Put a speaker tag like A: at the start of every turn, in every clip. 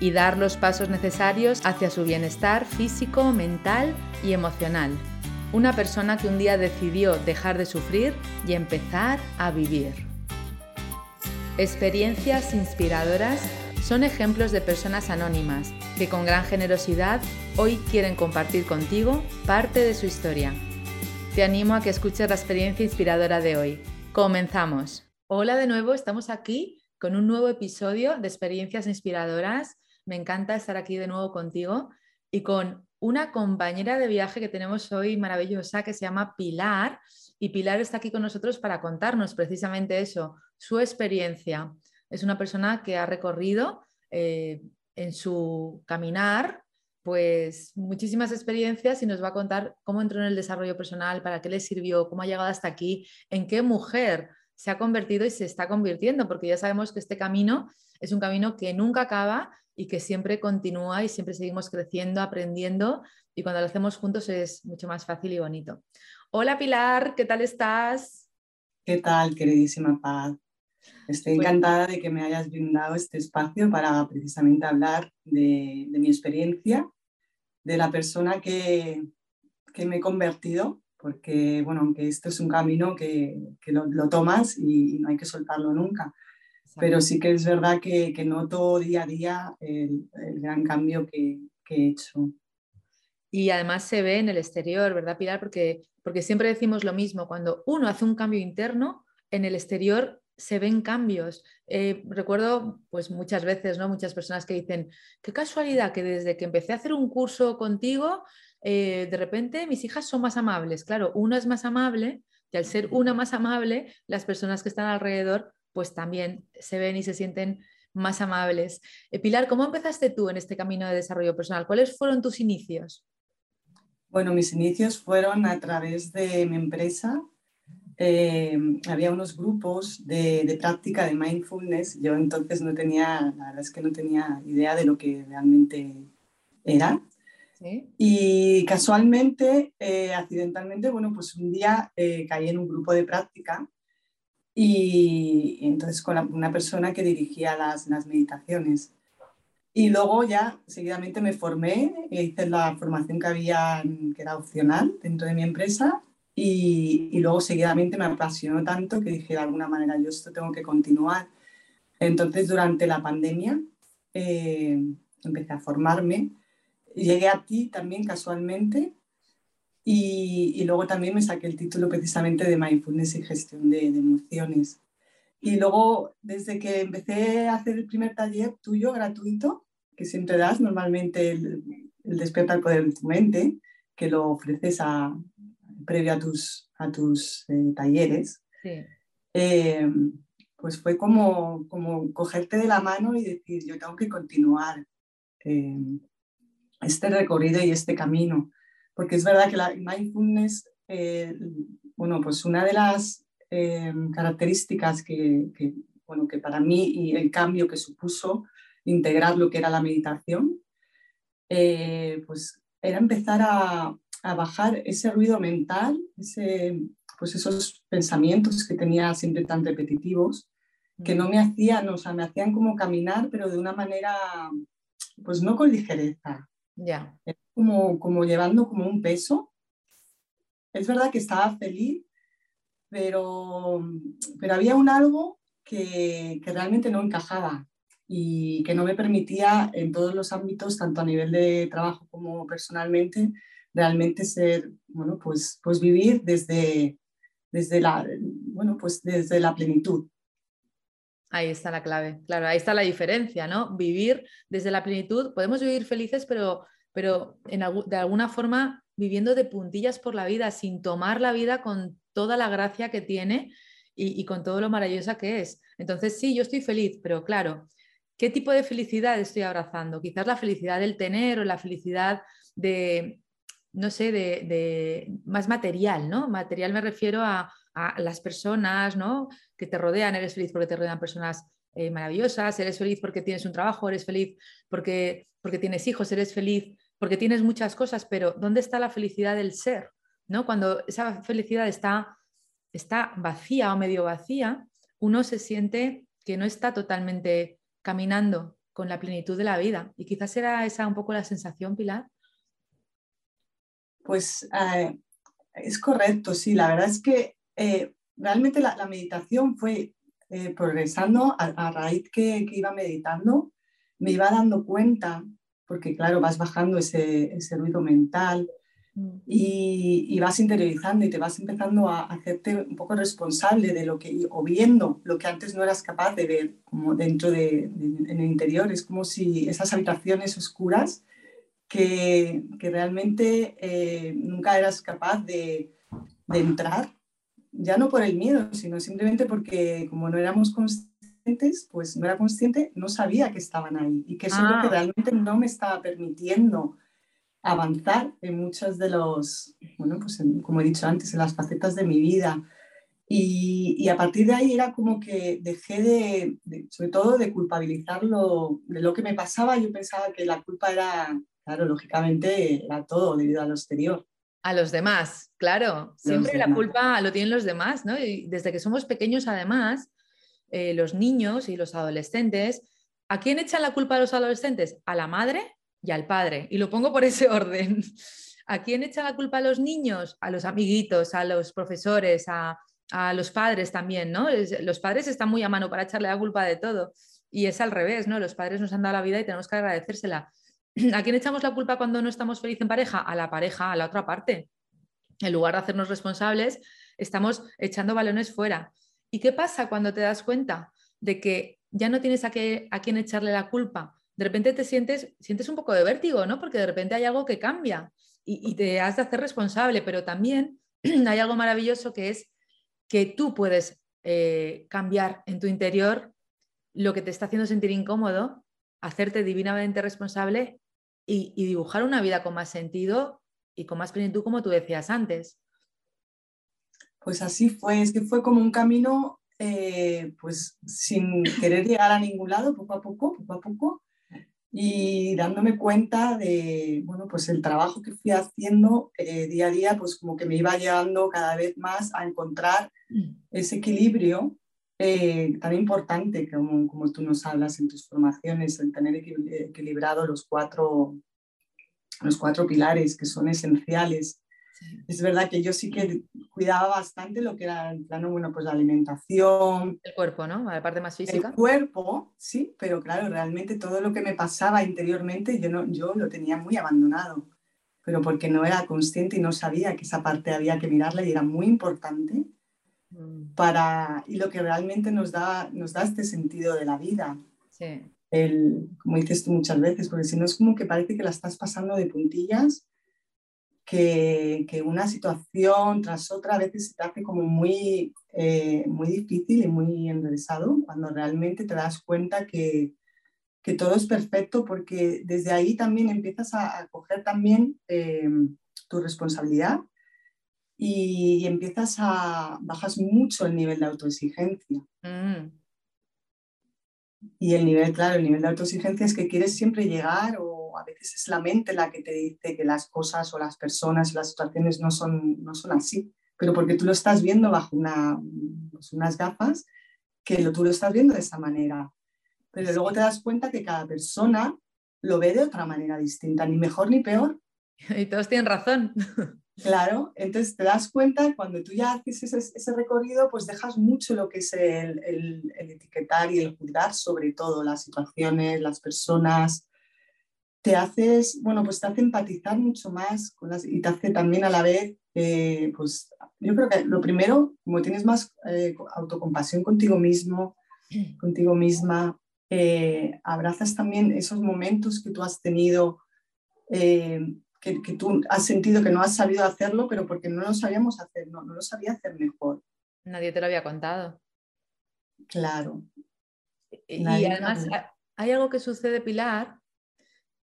A: y dar los pasos necesarios hacia su bienestar físico, mental y emocional. Una persona que un día decidió dejar de sufrir y empezar a vivir. Experiencias inspiradoras son ejemplos de personas anónimas que con gran generosidad hoy quieren compartir contigo parte de su historia. Te animo a que escuches la experiencia inspiradora de hoy. Comenzamos. Hola de nuevo, estamos aquí con un nuevo episodio de Experiencias Inspiradoras me encanta estar aquí de nuevo contigo y con una compañera de viaje que tenemos hoy maravillosa que se llama Pilar. Y Pilar está aquí con nosotros para contarnos precisamente eso, su experiencia. Es una persona que ha recorrido eh, en su caminar pues muchísimas experiencias y nos va a contar cómo entró en el desarrollo personal, para qué le sirvió, cómo ha llegado hasta aquí, en qué mujer se ha convertido y se está convirtiendo, porque ya sabemos que este camino es un camino que nunca acaba y que siempre continúa y siempre seguimos creciendo, aprendiendo y cuando lo hacemos juntos es mucho más fácil y bonito. Hola Pilar, ¿qué tal estás?
B: ¿Qué tal, queridísima Paz? Estoy encantada de que me hayas brindado este espacio para precisamente hablar de, mi experiencia, de la persona que, que, me he convertido, porque, bueno, aunque esto es un camino que, que lo, lo, tomas y, no hay que soltarlo nunca pero sí que es verdad que, que noto día a día el, gran cambio que, que, he hecho.
A: Y además se ve en el exterior, ¿verdad, Pilar? Porque, porque siempre decimos lo mismo, cuando uno hace un cambio interno, en el exterior se ven cambios. Eh, recuerdo pues muchas veces, ¿no? Muchas personas que dicen, qué casualidad que desde que empecé a hacer un curso contigo, eh, de repente mis hijas son más amables. Claro, una es más amable y al ser una más amable, las personas que están alrededor pues también se ven y se sienten más amables. Eh, Pilar, ¿cómo empezaste tú en este camino de desarrollo personal? ¿Cuáles fueron tus inicios?
B: Bueno, mis inicios fueron a través de mi empresa. Eh, había unos grupos de, práctica de mindfulness. Yo entonces no tenía, la verdad es que no tenía idea de lo que realmente era. Y casualmente, eh, accidentalmente, bueno, pues un día caí en un grupo de práctica y, entonces con una persona que dirigía las, las, meditaciones. Y luego ya seguidamente me formé, hice la formación que había, que era opcional dentro de mi empresa y, y, luego seguidamente me apasionó tanto que dije de alguna manera yo esto tengo que continuar. Entonces durante la pandemia eh, empecé a formarme, llegué a ti también casualmente y, luego también me saqué el título precisamente de Mindfulness y Gestión de, Emociones. Y luego, desde que empecé a hacer el primer taller tuyo gratuito, que siempre das normalmente el, el Despierta Poder de tu Mente, que lo ofreces a, previo a tus, a tus eh, talleres, eh, pues fue como, como cogerte de la mano y decir, yo tengo que continuar eh, este recorrido y este camino porque es verdad que la mindfulness, eh, bueno, pues una de las eh, características que, bueno, que para mí y el cambio que supuso integrar lo que era la meditación, eh, pues era empezar a, a, bajar ese ruido mental, ese, pues esos pensamientos que tenía siempre tan repetitivos, que no me hacían, o sea, me hacían como caminar, pero de una manera, pues no con ligereza.
A: Ya
B: como, como llevando como un peso. Es verdad que estaba feliz, pero, pero había un algo que, que realmente no encajaba y que no me permitía en todos los ámbitos, tanto a nivel de trabajo como personalmente, realmente ser, bueno, pues, pues vivir desde, desde, la, bueno, pues desde la plenitud.
A: Ahí está la clave, claro, ahí está la diferencia, ¿no? Vivir desde la plenitud, podemos vivir felices, pero pero de alguna forma viviendo de puntillas por la vida, sin tomar la vida con toda la gracia que tiene y, con todo lo maravillosa que es. Entonces, sí, yo estoy feliz, pero claro, ¿qué tipo de felicidad estoy abrazando? Quizás la felicidad del tener o la felicidad de, no sé, de, más material, ¿no? Material me refiero a, las personas, ¿no? Que te rodean, eres feliz porque te rodean personas eh, maravillosas, eres feliz porque tienes un trabajo, eres feliz porque, porque tienes hijos, eres feliz porque tienes muchas cosas, pero ¿dónde está la felicidad del ser? ¿no? Cuando esa felicidad está, está vacía o medio vacía, uno se siente que no está totalmente caminando con la plenitud de la vida. Y quizás era esa un poco la sensación, Pilar.
B: Pues eh, es correcto, sí. La verdad es que eh, realmente la, meditación fue eh, progresando a, raíz que, iba meditando, me iba dando cuenta, porque claro, vas bajando ese, ese ruido mental mm. y, vas interiorizando y te vas empezando a hacerte un poco responsable de lo que, o viendo lo que antes no eras capaz de ver, como dentro de, en el interior. Es como si esas habitaciones oscuras que, realmente eh, nunca eras capaz de, entrar, ya no por el miedo, sino simplemente porque como no éramos conscientes, pues no era consciente, no sabía que estaban ahí y que eso es lo que ah. realmente no me estaba permitiendo avanzar en muchos de los, bueno, pues como he dicho antes, en las facetas de mi vida. Y, a partir de ahí era como que dejé de, de, sobre todo, de culpabilizarlo de lo que me pasaba. Yo pensaba que la culpa era Claro, lógicamente era todo debido a lo exterior.
A: A los demás, claro. Siempre la culpa lo tienen los demás, ¿no? Y desde que somos pequeños, además, eh, los niños y los adolescentes, ¿a quién echan la culpa a los adolescentes? A la madre y al padre. Y lo pongo por ese orden. ¿A quién echan la culpa a los niños? A los amiguitos, a los profesores, a, a los padres también, ¿no? Los padres están muy a mano para echarle la culpa de todo. Y es al revés, ¿no? Los padres nos han dado la vida y tenemos que agradecérsela. ¿A quién echamos la culpa cuando no estamos felices en pareja? A la pareja, a la otra parte. En lugar de hacernos responsables, estamos echando balones fuera. ¿Y qué pasa cuando te das cuenta de que ya no tienes a, quién echarle la culpa? De repente te sientes, sientes un poco de vértigo, ¿no? Porque de repente hay algo que cambia y, te has de hacer responsable, pero también hay algo maravilloso que es que tú puedes eh, cambiar en tu interior lo que te está haciendo sentir incómodo, hacerte divinamente responsable y, dibujar una vida con más sentido y con más plenitud, como tú decías antes.
B: Pues así fue, es que fue como un camino, eh, pues sin querer llegar a ningún lado, poco a poco, poco a poco, y dándome cuenta de, bueno, pues el trabajo que fui haciendo eh, día a día, pues como que me iba llevando cada vez más a encontrar mm. ese equilibrio eh, tan importante como, como, tú nos hablas en tus formaciones, el tener equilibrado los cuatro, los cuatro pilares que son esenciales. Es verdad que yo sí que cuidaba bastante lo que era el plano, bueno, pues la alimentación.
A: El cuerpo, ¿no? La parte más física.
B: El cuerpo, sí, pero claro, realmente todo lo que me pasaba interiormente yo, no, yo lo tenía muy abandonado, pero porque no era consciente y no sabía que esa parte había que mirarla y era muy importante Mm. para, y lo que realmente nos da, nos da este sentido de la vida. El, como dices tú muchas veces, porque si no es como que parece que la estás pasando de puntillas, que, que una situación tras otra a veces se te hace como muy, eh, muy difícil y muy enrevesado, cuando realmente te das cuenta que, que, todo es perfecto, porque desde ahí también empiezas a, coger también eh, tu responsabilidad y, empiezas a, bajas mucho el nivel de autoexigencia. Mm. Y el nivel, claro, el nivel de autoexigencia es que quieres siempre llegar o a veces es la mente la que te dice que las cosas o las personas o las situaciones no son, no son así, pero porque tú lo estás viendo bajo una, pues unas gafas que lo, tú lo estás viendo de esa manera. Pero luego te das cuenta que cada persona lo ve de otra manera distinta, ni mejor ni peor.
A: Y todos tienen razón.
B: Claro, entonces te das cuenta cuando tú ya haces ese, recorrido, pues dejas mucho lo que es el, etiquetar y el juzgar sobre todo las situaciones, las personas. Te haces, bueno, pues te hace empatizar mucho más con las, y te hace también a la vez, eh, pues yo creo que lo primero, como tienes más eh, autocompasión contigo mismo, contigo misma, eh, abrazas también esos momentos que tú has tenido que, tú has sentido que no has sabido hacerlo, pero porque no lo sabíamos hacer, no, no lo sabía hacer mejor.
A: Nadie te lo había contado.
B: Claro.
A: Y, además hay algo que sucede, Pilar,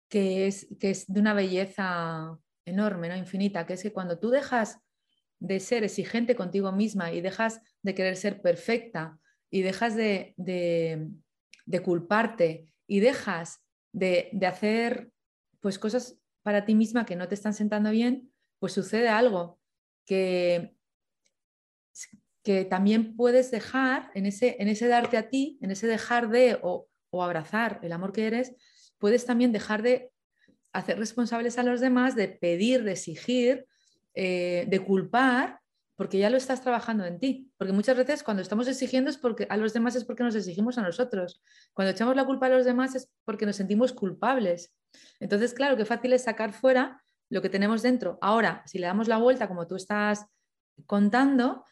A: que es, que es de una belleza enorme, ¿no? infinita, que es que cuando tú dejas de ser exigente contigo misma y dejas de querer ser perfecta y dejas de, de, culparte y dejas de, de, hacer pues cosas para ti misma que no te están sentando bien, pues sucede algo que, que también puedes dejar en ese, en ese darte a ti, en ese dejar de o, o abrazar el amor que eres, puedes también dejar de hacer responsables a los demás, de pedir, de exigir, eh, de culpar, porque ya lo estás trabajando en ti. Porque muchas veces cuando estamos exigiendo es porque a los demás es porque nos exigimos a nosotros. Cuando echamos la culpa a los demás es porque nos sentimos culpables. Entonces, claro, qué fácil es sacar fuera lo que tenemos dentro. Ahora, si le damos la vuelta, como tú estás contando,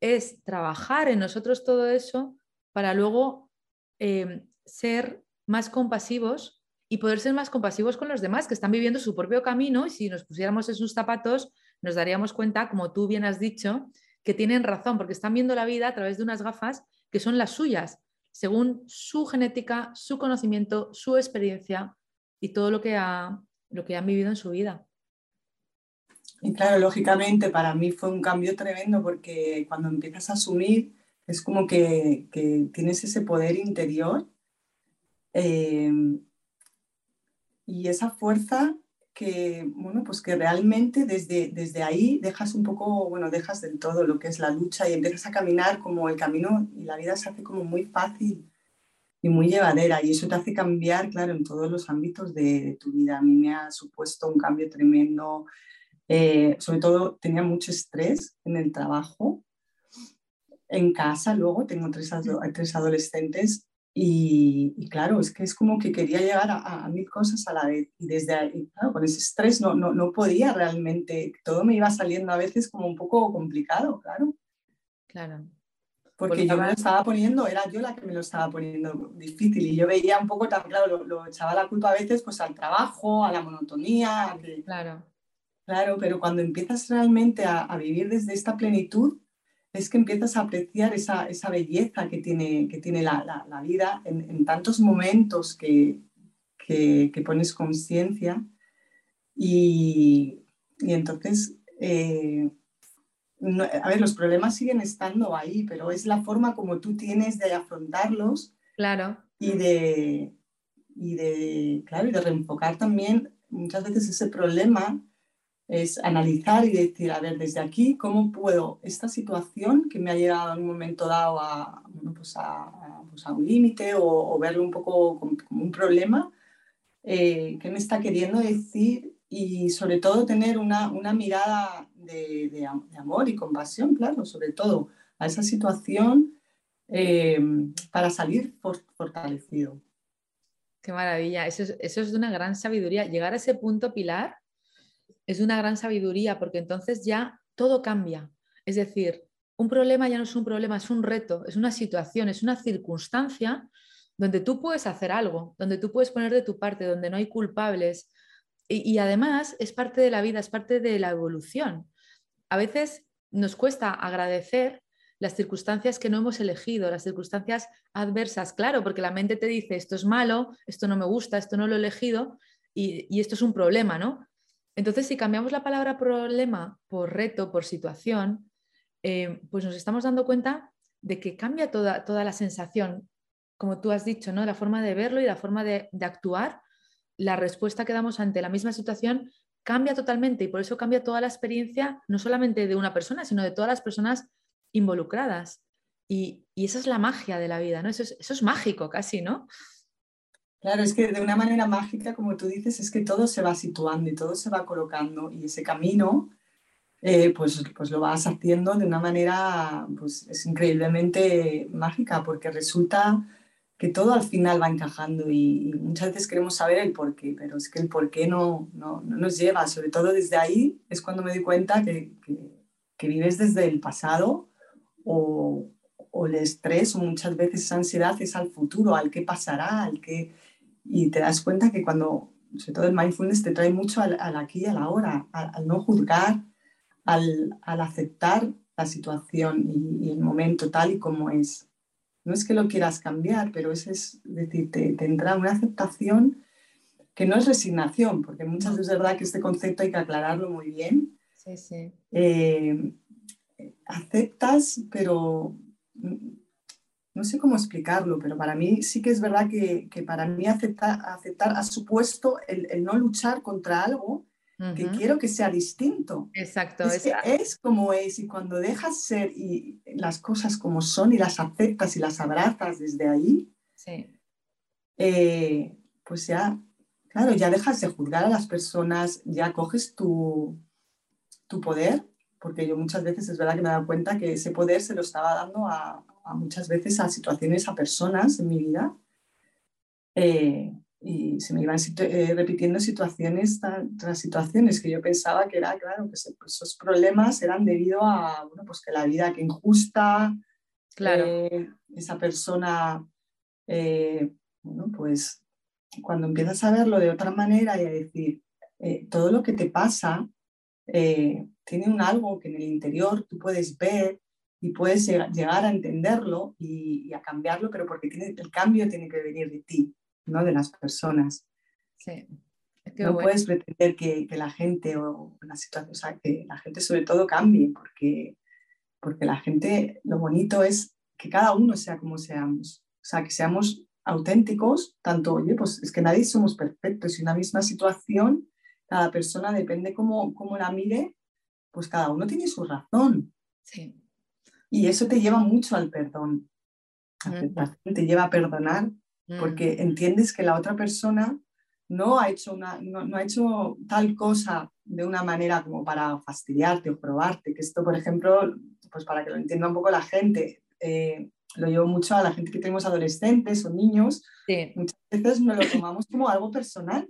A: es trabajar en nosotros todo eso para luego eh, ser más compasivos y poder ser más compasivos con los demás que están viviendo su propio camino y si nos pusiéramos en sus zapatos nos daríamos cuenta, como tú bien has dicho, que tienen razón porque están viendo la vida a través de unas gafas que son las suyas, según su genética, su conocimiento, su experiencia y todo lo que, ha, lo que han vivido en su vida.
B: Y claro, lógicamente para mí fue un cambio tremendo porque cuando empiezas a asumir es como que, tienes ese poder interior eh, y esa fuerza que, bueno, pues que realmente desde, desde ahí dejas un poco, bueno, dejas del todo lo que es la lucha y empiezas a caminar como el camino y la vida se hace como muy fácil y muy llevadera y eso te hace cambiar, claro, en todos los ámbitos de, tu vida. A mí me ha supuesto un cambio tremendo, eh, sobre todo tenía mucho estrés en el trabajo, en casa luego tengo tres, tres adolescentes y, claro, es que es como que quería llegar a, mil cosas a la vez. Y desde ahí, claro, con ese estrés no, no, no, podía realmente, todo me iba saliendo a veces como un poco complicado, claro.
A: Claro.
B: Porque, yo me lo estaba poniendo, era yo la que me lo estaba poniendo difícil y yo veía un poco, tan, claro, lo, echaba la culpa a veces pues al trabajo, a la monotonía.
A: claro.
B: Claro, pero cuando empiezas realmente a, a vivir desde esta plenitud, es que empiezas a apreciar esa, esa belleza que tiene, que tiene la, la, vida en, en, tantos momentos que, que, que pones conciencia y, y, entonces, eh, a ver, los problemas siguen estando ahí, pero es la forma como tú tienes de afrontarlos
A: claro.
B: y, de, y, de, claro, y de reenfocar también muchas veces ese problema es analizar y decir, a ver, desde aquí, ¿cómo puedo esta situación que me ha llegado en un momento dado a, pues a, pues a un límite o, o, verlo un poco como, un problema, eh, qué me está queriendo decir y sobre todo tener una, una mirada de, de, amor y compasión, claro, sobre todo a esa situación eh, para salir fortalecido.
A: Qué maravilla, eso es, eso es de una gran sabiduría. Llegar a ese punto, Pilar, es una gran sabiduría porque entonces ya todo cambia. Es decir, un problema ya no es un problema, es un reto, es una situación, es una circunstancia donde tú puedes hacer algo, donde tú puedes poner de tu parte, donde no hay culpables. Y, además es parte de la vida, es parte de la evolución. A veces nos cuesta agradecer las circunstancias que no hemos elegido, las circunstancias adversas, claro, porque la mente te dice, esto es malo, esto no me gusta, esto no lo he elegido y esto es un problema, ¿no? Entonces, si cambiamos la palabra problema por reto, por situación, eh, pues nos estamos dando cuenta de que cambia toda, toda la sensación, como tú has dicho, ¿no? la forma de verlo y la forma de, actuar, la respuesta que damos ante la misma situación cambia totalmente y por eso cambia toda la experiencia, no solamente de una persona, sino de todas las personas involucradas. Y, esa es la magia de la vida, ¿no? Eso es, eso es mágico casi, ¿no?
B: Claro, es que de una manera mágica, como tú dices, es que todo se va situando y todo se va colocando y ese camino, eh, pues, pues lo vas haciendo de una manera, pues es increíblemente mágica porque resulta que todo al final va encajando y, muchas veces queremos saber el por qué, pero es que el por qué no, no, no nos lleva, sobre todo desde ahí es cuando me doy cuenta que, que, vives desde el pasado o, o el estrés o muchas veces esa ansiedad es al futuro, al qué pasará, al qué y te das cuenta que cuando, sobre todo el mindfulness, te trae mucho al, aquí y a la hora, al, no juzgar, al, al, aceptar la situación y, el momento tal y como es. no es que lo quieras cambiar, pero es, es decir, te, tendrá una aceptación que no es resignación, porque muchas veces es verdad que este concepto hay que aclararlo muy bien.
A: Sí, sí.
B: Eh, aceptas, pero no sé cómo explicarlo, pero para mí sí que es verdad que, para mí aceptar, aceptar ha supuesto el, no luchar contra algo que quiero que sea distinto.
A: Exacto.
B: Es, es, como es y cuando dejas ser y las cosas como son y las aceptas y las abrazas desde ahí, eh, pues ya, claro, ya dejas de juzgar a las personas, ya coges tu, tu poder, porque yo muchas veces es verdad que me he dado cuenta que ese poder se lo estaba dando a, muchas veces a situaciones, a personas en mi vida. Eh, y se me iban eh, repitiendo situaciones tras situaciones que yo pensaba que era, claro, que esos problemas eran debido a, bueno, pues que la vida que injusta,
A: claro.
B: Eh, esa persona, bueno, pues cuando empiezas a verlo de otra manera y a decir, todo lo que te pasa tiene un algo que en el interior tú puedes ver y puedes llegar a entenderlo y, y a cambiarlo, pero porque tiene, el cambio tiene que venir de ti ¿no? de las personas.
A: Sí.
B: no puedes pretender que, que, la gente o la situación, o sea, que la gente sobre todo cambie, porque, porque la gente, lo bonito es que cada uno sea como seamos, o sea, que seamos auténticos, tanto, oye, pues es que nadie somos perfectos y una misma situación, cada persona depende cómo, cómo la mire, pues cada uno tiene su razón.
A: Sí.
B: Y eso te lleva mucho al perdón. Te lleva a perdonar porque mm. entiendes que la otra persona no ha, hecho una, no, ha hecho tal cosa de una manera como para fastidiarte o probarte, que esto, por ejemplo, pues para que lo entienda un poco la gente, eh, lo llevo mucho a la gente que tenemos adolescentes o niños, muchas veces nos lo tomamos como algo personal.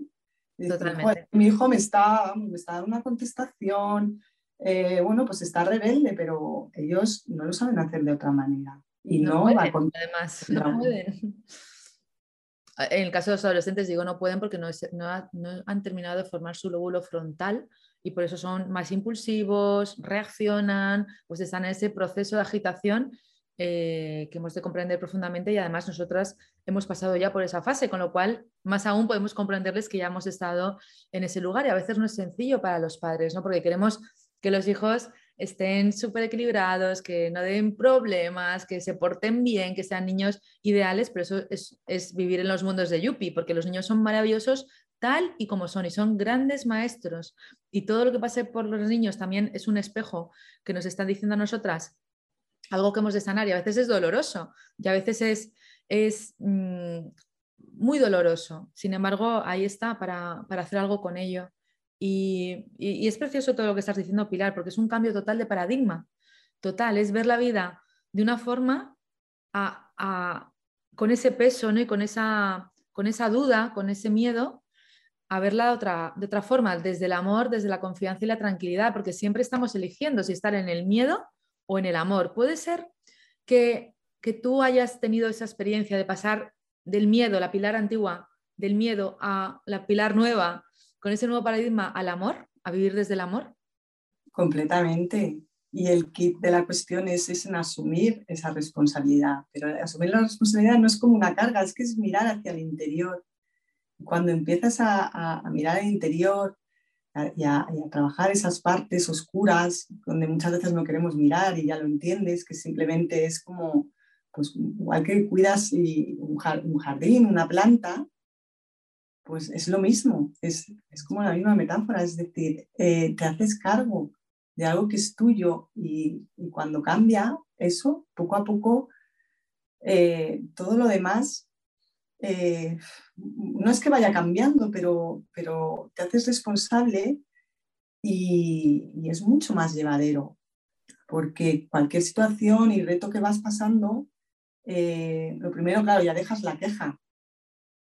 A: Totalmente.
B: mi hijo me está, me está dando una contestación, eh, bueno, pues está rebelde, pero ellos no lo saben hacer de otra manera. Y no,
A: va además, no pueden en el caso de los adolescentes digo no pueden porque no, han terminado de formar su lóbulo frontal y por eso son más impulsivos, reaccionan, pues están en ese proceso de agitación eh, que hemos de comprender profundamente y además nosotras hemos pasado ya por esa fase, con lo cual más aún podemos comprenderles que ya hemos estado en ese lugar y a veces no es sencillo para los padres, ¿no? porque queremos que los hijos estén súper equilibrados, que no den problemas, que se porten bien, que sean niños ideales, pero eso es, vivir en los mundos de Yupi, porque los niños son maravillosos tal y como son y son grandes maestros. Y todo lo que pase por los niños también es un espejo que nos están diciendo a nosotras algo que hemos de sanar y a veces es doloroso y a veces es, es mm, muy doloroso. Sin embargo, ahí está para, para hacer algo con ello. Y, es precioso todo lo que estás diciendo, Pilar, porque es un cambio total de paradigma. Total, es ver la vida de una forma con ese peso ¿no? y con esa, con esa duda, con ese miedo, a verla de otra, de otra forma, desde el amor, desde la confianza y la tranquilidad, porque siempre estamos eligiendo si estar en el miedo o en el amor. Puede ser que, que tú hayas tenido esa experiencia de pasar del miedo, la pilar antigua, del miedo a la pilar nueva, con ese nuevo paradigma al amor, a vivir desde el amor?
B: Completamente. Y el kit de la cuestión es, es en asumir esa responsabilidad. Pero asumir la responsabilidad no es como una carga, es que es mirar hacia el interior. Cuando empiezas a, mirar al interior y a, trabajar esas partes oscuras donde muchas veces no queremos mirar y ya lo entiendes, que simplemente es como, pues igual que cuidas un jardín, una planta, pues es lo mismo, es, como la misma metáfora, es decir, eh, te haces cargo de algo que es tuyo y, cuando cambia eso, poco a poco, eh, todo lo demás eh, no es que vaya cambiando, pero, pero te haces responsable y, es mucho más llevadero, porque cualquier situación y reto que vas pasando, lo primero, claro, ya dejas la queja,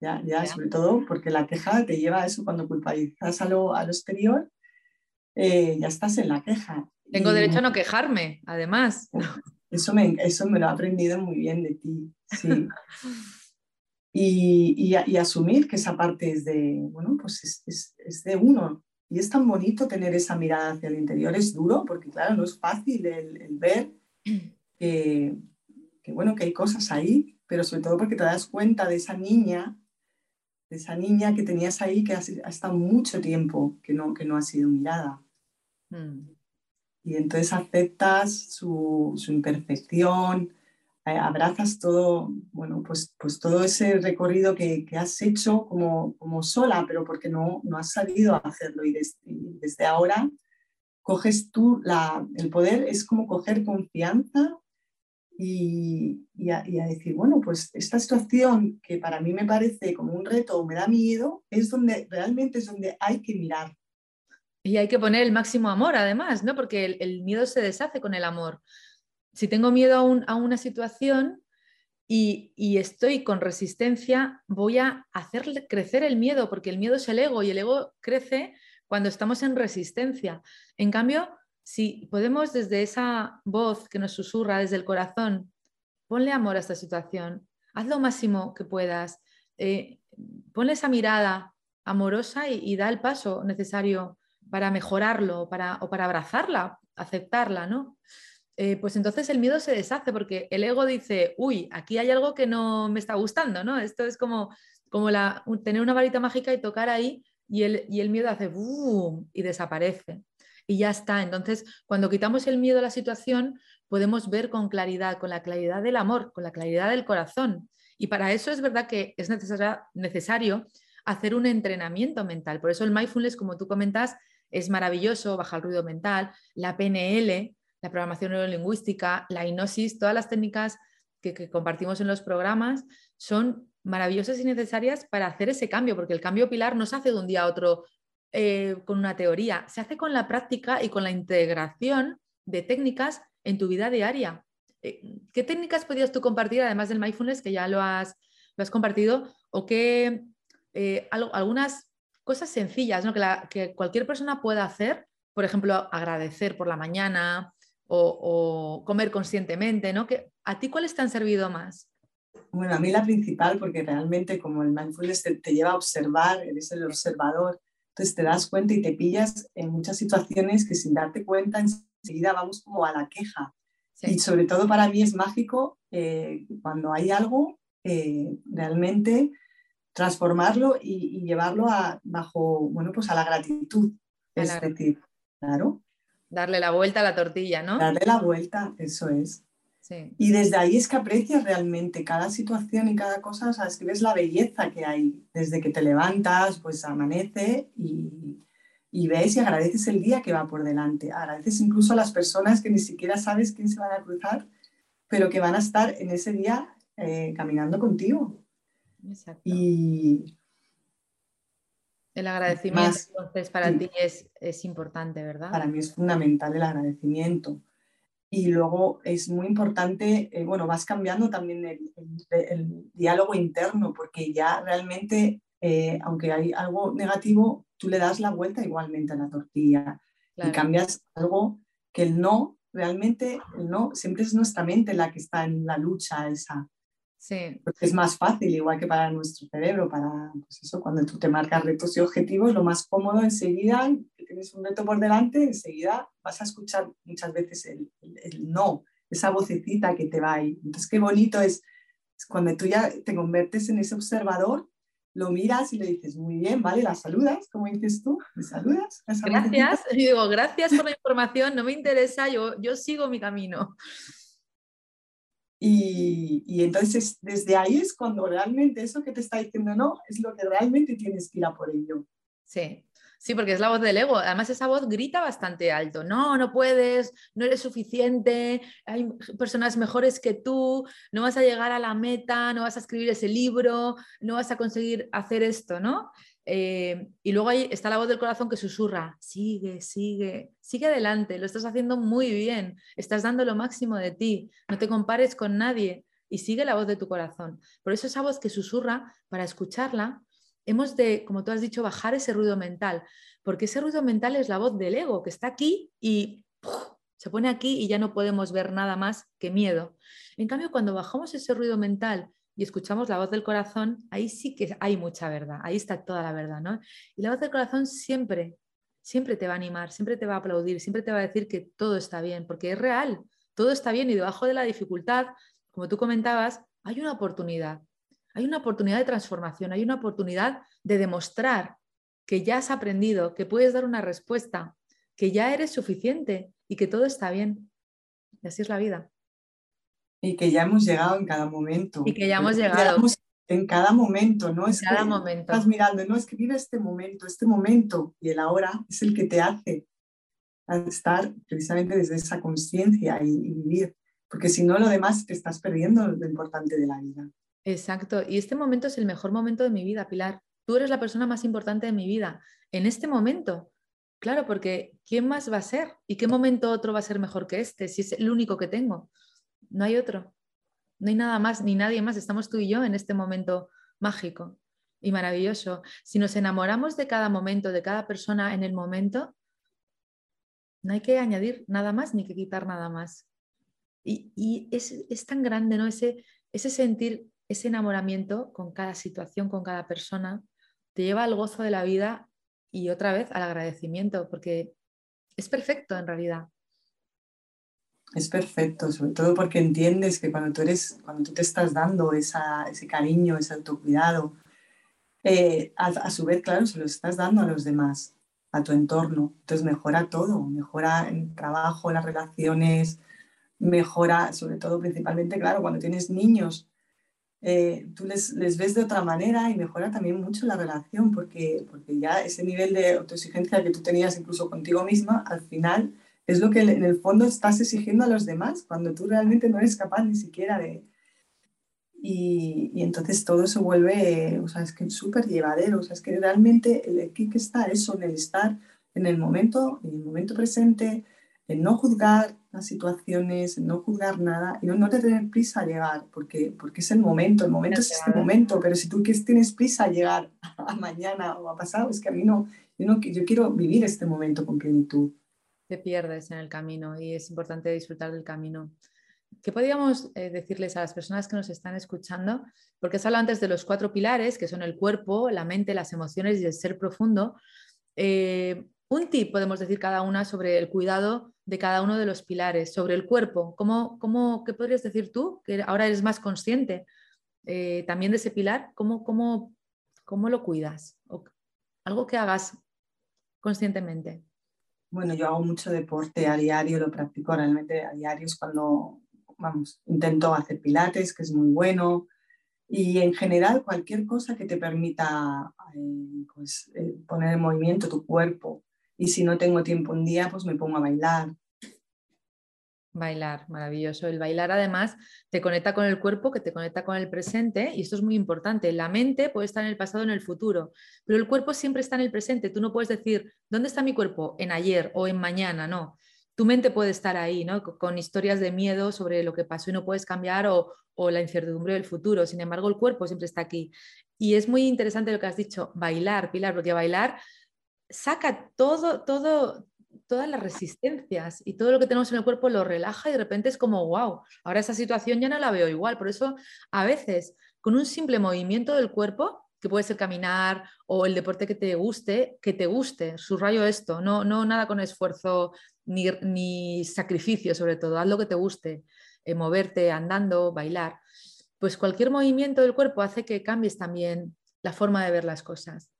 B: ya, sobre todo porque la queja te lleva a eso cuando culpabilizas a lo, a lo exterior, eh, ya estás en la queja.
A: Tengo derecho a no quejarme, además.
B: Eso me, eso me lo he aprendido muy bien de ti, sí. y, y, asumir que esa parte es de, bueno, pues es, es, es, de uno. Y es tan bonito tener esa mirada hacia el interior. Es duro porque, claro, no es fácil el, el ver que, bueno que hay cosas ahí, pero sobre todo porque te das cuenta de esa niña, de esa niña que tenías ahí que ha, estado mucho tiempo que no, que no ha sido mirada. Mm. Y entonces aceptas su, su imperfección, eh, abrazas todo, bueno, pues, pues todo ese recorrido que, que has hecho como, como, sola, pero porque no, no has sabido hacerlo. Y desde, desde ahora coges tú la, el poder, es como coger confianza y, y, a, decir, bueno, pues esta situación que para mí me parece como un reto o me da miedo, es donde realmente es donde hay que mirar.
A: Y hay que poner el máximo amor, además, ¿no? Porque el, el miedo se deshace con el amor si tengo miedo a, una situación y, estoy con resistencia, voy a hacer crecer el miedo, porque el miedo es el ego y el ego crece cuando estamos en resistencia. En cambio, si podemos desde esa voz que nos susurra desde el corazón, ponle amor a esta situación, haz lo máximo que puedas, eh, ponle esa mirada amorosa y, da el paso necesario para mejorarlo para, o para abrazarla, aceptarla, ¿no? Eh, pues entonces el miedo se deshace porque el ego dice, uy, aquí hay algo que no me está gustando, ¿no? Esto es como, como la, tener una varita mágica y tocar ahí y el, y el miedo hace boom y desaparece. Y ya está. Entonces, cuando quitamos el miedo a la situación, podemos ver con claridad, con la claridad del amor, con la claridad del corazón. Y para eso es verdad que es necesario hacer un entrenamiento mental. Por eso el mindfulness, como tú comentas, es maravilloso, baja el ruido mental, la PNL, la programación neurolingüística, la hipnosis, todas las técnicas que, compartimos en los programas son maravillosas y necesarias para hacer ese cambio, porque el cambio pilar no se hace de un día a otro eh, con una teoría, se hace con la práctica y con la integración de técnicas en tu vida diaria. Eh, ¿Qué técnicas podrías tú compartir, además del mindfulness, que ya lo has, compartido, o qué eh, algunas cosas sencillas ¿no? que, que, cualquier persona pueda hacer? Por ejemplo, agradecer por la mañana, o, comer conscientemente, ¿no? ¿A ti cuáles te han servido más?
B: Bueno, a mí la principal, porque realmente como el mindfulness te, lleva a observar, eres el observador, entonces te das cuenta y te pillas en muchas situaciones que sin darte cuenta enseguida vamos como a la queja. Y sobre todo para mí es mágico eh, cuando hay algo, eh, realmente transformarlo y, llevarlo a, bajo, bueno, pues a la gratitud. Es decir, claro,
A: Darle la vuelta a la tortilla, ¿no?
B: Darle la vuelta, eso es. Y desde ahí es que aprecias realmente cada situación y cada cosa, o sea, es que ves la belleza que hay desde que te levantas, pues amanece y, y, ves y agradeces el día que va por delante. Agradeces incluso a las personas que ni siquiera sabes quién se van a cruzar, pero que van a estar en ese día eh, caminando contigo. Exacto. Y,
A: el agradecimiento entonces para ti es, importante, ¿verdad?
B: Para mí es fundamental el agradecimiento. Y luego es muy importante, eh, bueno, vas cambiando también el, diálogo interno, porque ya realmente, eh, aunque hay algo negativo, tú le das la vuelta igualmente a la tortilla y cambias algo que el no, realmente el no, siempre es nuestra mente la que está en la lucha esa. Porque es más fácil, igual que para nuestro cerebro, para pues eso, cuando tú te marcas retos y objetivos, lo más cómodo enseguida, tienes un reto por delante, enseguida vas a escuchar muchas veces el, el, no, esa vocecita que te va ahí. Entonces, qué bonito es, cuando tú ya te conviertes en ese observador, lo miras y le dices, muy bien, vale, la saludas, como dices tú, ¿me saludas?
A: Gracias, y digo, gracias por la información, no me interesa, yo, yo sigo mi camino.
B: Y, entonces desde ahí es cuando realmente eso que te está diciendo no es lo que realmente tienes que ir a por ello.
A: Sí, sí, porque es la voz del ego. Además esa voz grita bastante alto. No, no puedes, no eres suficiente, hay personas mejores que tú, no vas a llegar a la meta, no vas a escribir ese libro, no vas a conseguir hacer esto, ¿no? Eh, y luego ahí está la voz del corazón que susurra, sigue, sigue, sigue adelante, lo estás haciendo muy bien, estás dando lo máximo de ti, no te compares con nadie y sigue la voz de tu corazón. Por eso esa voz que susurra, para escucharla, hemos de, como tú has dicho, bajar ese ruido mental, porque ese ruido mental es la voz del ego que está aquí y se pone aquí y ya no podemos ver nada más que miedo. En cambio, cuando bajamos ese ruido mental y escuchamos la voz del corazón, ahí sí que hay mucha verdad, ahí está toda la verdad, ¿no? Y la voz del corazón siempre, siempre te va a animar, siempre te va a aplaudir, siempre te va a decir que todo está bien, porque es real, todo está bien y debajo de la dificultad como tú comentabas, hay una oportunidad. Hay una oportunidad de transformación, hay una oportunidad de demostrar que ya has aprendido, que puedes dar una respuesta, que ya eres suficiente y que todo está bien. Y así es la vida.
B: Y que ya hemos llegado en cada momento.
A: Y que ya hemos llegado.
B: en cada momento, ¿no?
A: es cada momento.
B: Estás mirando, no, es que vive este momento, este momento y el ahora es el que te hace estar precisamente desde esa conciencia y, y vivir, porque si no lo demás te estás perdiendo lo importante de la vida.
A: Exacto, y este momento es el mejor momento de mi vida, Pilar. Tú eres la persona más importante de mi vida. En este momento, claro, porque ¿quién más va a ser? ¿Y qué momento otro va a ser mejor que este? Si es el único que tengo. No hay otro. No hay nada más ni nadie más. Estamos tú y yo en este momento mágico y maravilloso. Si nos enamoramos de cada momento, de cada persona en el momento, no hay que añadir nada más ni que quitar nada más. Y, es, tan grande, ¿no? Ese, ese sentir, ese enamoramiento con cada situación, con cada persona, te lleva al gozo de la vida y otra vez al agradecimiento, porque es perfecto en realidad.
B: Es perfecto, sobre todo porque entiendes que cuando tú, eres, cuando tú te estás dando ese cariño, ese autocuidado, eh, a, su vez, claro, se lo estás dando a los demás, a tu entorno. Entonces mejora todo, mejora el trabajo, las relaciones, mejora, sobre todo, principalmente, claro, cuando tienes niños, eh, tú les, ves de otra manera y mejora también mucho la relación, porque, porque ya ese nivel de autoexigencia que tú tenías incluso contigo misma, al final es lo que en el fondo estás exigiendo a los demás, cuando tú realmente no eres capaz ni siquiera de... Y, y entonces todo se vuelve, o sea, es que súper llevadero, o sea, es que realmente el kick está eso, en el estar en el momento, en el momento presente, en no juzgar las situaciones, no juzgar nada y no, no te tener prisa a llegar, porque, porque es el momento, el momento es este momento, pero si tú tienes prisa a llegar a mañana o a pasado, es que a mí no, yo, no, yo quiero vivir este momento con plenitud.
A: Te pierdes en el camino y es importante disfrutar del camino. ¿Qué podríamos eh, decirles a las personas que nos están escuchando? Porque has hablado antes de los cuatro pilares, que son el cuerpo, la mente, las emociones y el ser profundo. Eh, un tip, podemos decir cada una, sobre el cuidado de cada uno de los pilares, sobre el cuerpo. ¿Cómo, cómo, ¿Qué podrías decir tú, que ahora eres más consciente eh, también de ese pilar? ¿Cómo, cómo, cómo lo cuidas? algo que hagas conscientemente.
B: Bueno, yo hago mucho deporte a diario, lo practico realmente a diario, es cuando, vamos, intento hacer pilates, que es muy bueno, y en general cualquier cosa que te permita eh, pues, eh, poner en movimiento tu cuerpo, y si no tengo tiempo un día, pues me pongo a bailar.
A: Bailar, maravilloso. El bailar además te conecta con el cuerpo, que te conecta con el presente y esto es muy importante. La mente puede estar en el pasado, en el futuro, pero el cuerpo siempre está en el presente. Tú no puedes decir, ¿dónde está mi cuerpo? En ayer o en mañana, no. Tu mente puede estar ahí, ¿no? Con historias de miedo sobre lo que pasó y no puedes cambiar o, o la incertidumbre del futuro. Sin embargo, el cuerpo siempre está aquí. Y es muy interesante lo que has dicho, bailar, Pilar, porque bailar saca todo, todo, todas las resistencias y todo lo que tenemos en el cuerpo lo relaja y de repente es como, wow, ahora esa situación ya no la veo igual. Por eso a veces con un simple movimiento del cuerpo, que puede ser caminar o el deporte que te guste, que te guste, subrayo esto, no, no nada con esfuerzo ni, ni sacrificio sobre todo, haz lo que te guste, eh, moverte, andando, bailar. Pues cualquier movimiento del cuerpo hace que cambies también la forma de ver las cosas.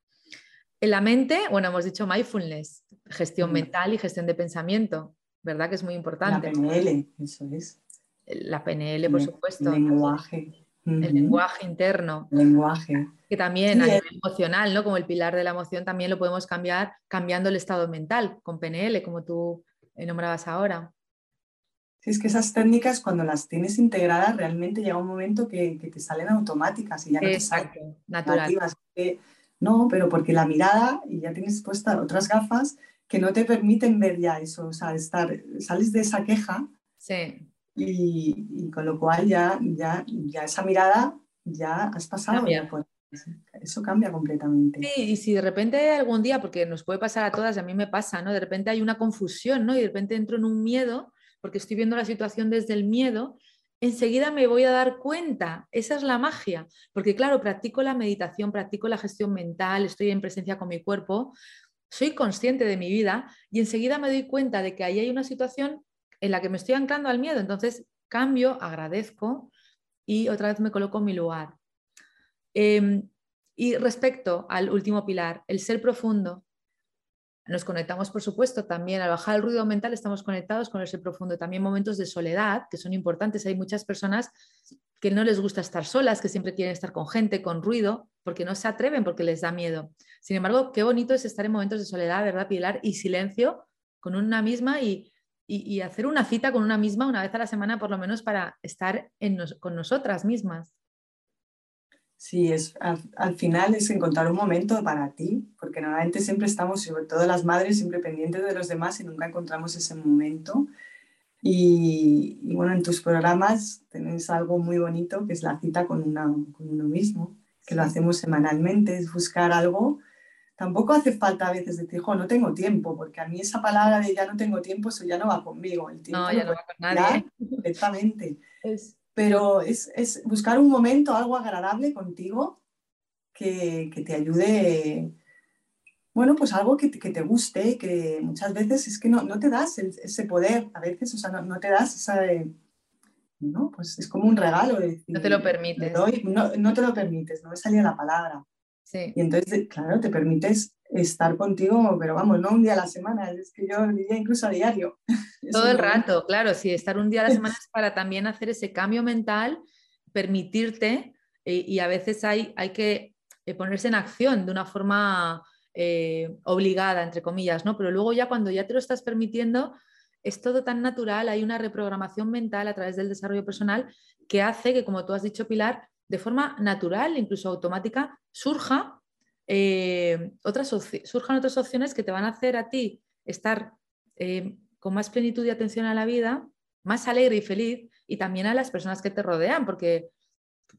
A: En la mente, bueno, hemos dicho mindfulness, gestión mm. mental y gestión de pensamiento, ¿verdad? Que es muy importante.
B: La PNL, eso es.
A: La PNL, por supuesto.
B: El lenguaje.
A: El lenguaje interno.
B: lenguaje.
A: Que también a nivel emocional, ¿no? Como el pilar de la emoción, también lo podemos cambiar cambiando el estado mental con PNL, como tú nombrabas ahora.
B: Sí, es que esas técnicas cuando las tienes integradas realmente llega un momento que, te salen automáticas y ya no te salen
A: naturales.
B: No, pero porque la mirada, y ya tienes puestas otras gafas que no te permiten ver ya eso, o sea, estar, sales de esa queja
A: sí.
B: y, con lo cual ya, ya, ya esa mirada ya has pasado. eso cambia completamente.
A: Sí, y si de repente algún día, porque nos puede pasar a todas, a mí me pasa, ¿no? De repente hay una confusión, ¿no? Y de repente entro en un miedo, porque estoy viendo la situación desde el miedo, enseguida me voy a dar cuenta. Esa es la magia, porque claro, practico la meditación, practico la gestión mental, estoy en presencia con mi cuerpo, soy consciente de mi vida y enseguida me doy cuenta de que ahí hay una situación en la que me estoy anclando al miedo. Entonces cambio, agradezco, y otra vez me coloco en mi lugar. Em, y respecto al último pilar, el ser profundo, nos conectamos, por supuesto, también al bajar el ruido mental, estamos conectados con el ser profundo. También momentos de soledad, que son importantes. Hay muchas personas que no les gusta estar solas, que siempre quieren estar con gente, con ruido, porque no se atreven, porque les da miedo. Sin embargo, qué bonito es estar en momentos de soledad, ¿verdad, Pilar? Y silencio con una misma y, hacer una cita con una misma una vez a la semana, por lo menos, para estar con nosotras mismas.
B: Sí, es, al, final es encontrar un momento para ti, porque normalmente siempre estamos, sobre todo las madres, siempre pendientes de los demás y nunca encontramos ese momento. Y, bueno, en tus programas tenés algo muy bonito que es la cita con, con uno mismo, que lo hacemos semanalmente, es buscar algo. Tampoco hace falta a veces decir, jo, no tengo tiempo, porque a mí esa palabra de ya no tengo tiempo, eso ya no va conmigo. El tiempo
A: no, ya no va con nadie.
B: Perfectamente. Es pero es, es, buscar un momento, algo agradable contigo que, que te ayude, bueno, pues algo que, que, te guste, que muchas veces es que no, no te das ese poder, a veces, o sea, no, no te das esa... no, pues es como un regalo.
A: no te lo permites.
B: no, no, te lo permites, no me salía la palabra.
A: Sí.
B: Y entonces, claro, te permites estar contigo, pero vamos, no un día a la semana, es que yo diría incluso a diario.
A: Todo el rato, claro, sí, estar un día a la semana es para también hacer ese cambio mental, permitirte, eh, y a veces hay, hay que eh, ponerse en acción de una forma eh, obligada, entre comillas, ¿no? Pero luego ya cuando ya te lo estás permitiendo, es todo tan natural, hay una reprogramación mental a través del desarrollo personal que hace que, como tú has dicho, Pilar, de forma natural, incluso automática, surja eh, otras surjan otras opciones que te van a hacer a ti estar eh, con más plenitud y atención a la vida, más alegre y feliz, y también a las personas que te rodean, porque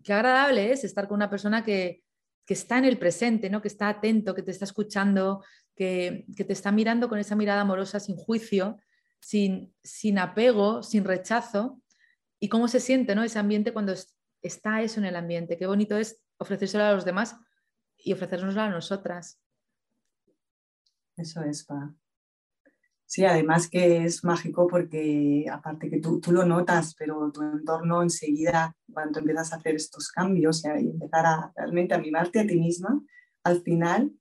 A: qué agradable es estar con una persona que, está en el presente, ¿no? que está atento, que te está escuchando, que, te está mirando con esa mirada amorosa sin juicio, sin, sin apego, sin rechazo, y cómo se siente ¿no? ese ambiente cuando está eso en el ambiente. Qué bonito es ofrecérselo a los demás y ofrecérnoslo a nosotras.
B: Eso es, Pa. Sí, además que es mágico porque aparte que tú, tú, lo notas, pero tu entorno enseguida, cuando empiezas a hacer estos cambios y a empezar a realmente a mimarte a ti misma, al final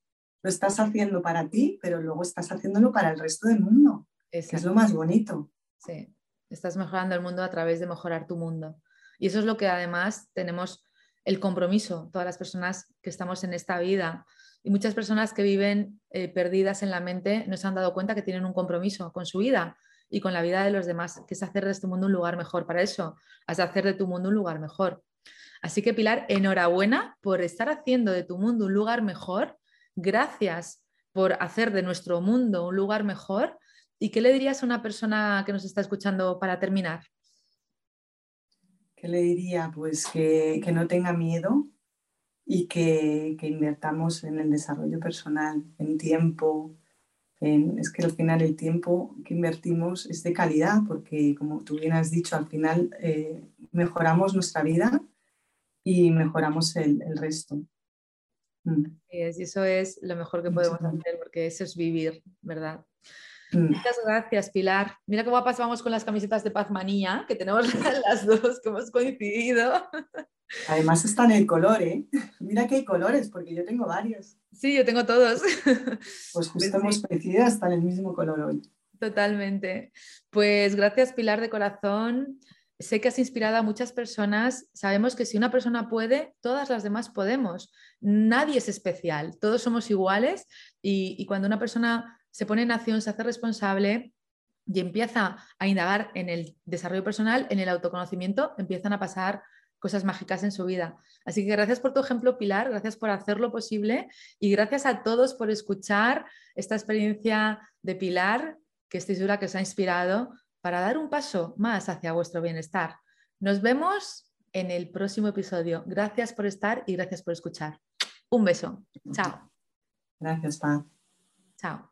B: lo estás haciendo para ti, pero luego estás haciéndolo para el resto del mundo, que es lo más bonito.
A: Sí, estás mejorando el mundo a través de mejorar tu mundo. Y eso es lo que además tenemos el compromiso, todas las personas que estamos en esta vida. Y muchas personas que viven eh, perdidas en la mente no se han dado cuenta que tienen un compromiso con su vida y con la vida de los demás, que es hacer de este mundo un lugar mejor. Para eso, has hacer de tu mundo un lugar mejor. Así que Pilar, enhorabuena por estar haciendo de tu mundo un lugar mejor. Gracias por hacer de nuestro mundo un lugar mejor. ¿Y qué le dirías a una persona que nos está escuchando para terminar?
B: ¿Qué le diría? Pues que, no tenga miedo y que, invertamos en el desarrollo personal, en tiempo. es que al final el tiempo que invertimos es de calidad porque, como tú bien has dicho, al final eh, mejoramos nuestra vida y mejoramos el, resto.
A: Mm. Y eso es lo mejor que podemos hacer porque eso es vivir, ¿verdad? Mm. Muchas gracias, Pilar. Mira qué guapas vamos con las camisetas de Pazmanía, que tenemos las dos, que hemos coincidido.
B: Además está en el color, ¿eh? Mira que hay colores, porque yo tengo varios.
A: Sí, yo tengo todos.
B: Pues justo pues hemos coincidido hasta en el mismo color hoy.
A: Totalmente. Pues gracias, Pilar, de corazón. Sé que has inspirado a muchas personas. Sabemos que si una persona puede, todas las demás podemos. Nadie es especial, todos somos iguales y, y cuando una persona se pone en acción, se hace responsable y empieza a indagar en el desarrollo personal, en el autoconocimiento, empiezan a pasar cosas mágicas en su vida. Así que gracias por tu ejemplo, Pilar, gracias por hacerlo posible y gracias a todos por escuchar esta experiencia de Pilar, que estoy segura que os ha inspirado para dar un paso más hacia vuestro bienestar. Nos vemos en el próximo episodio. Gracias por estar y gracias por escuchar. Un beso. Chao.
B: Gracias, Pa.
A: Chao.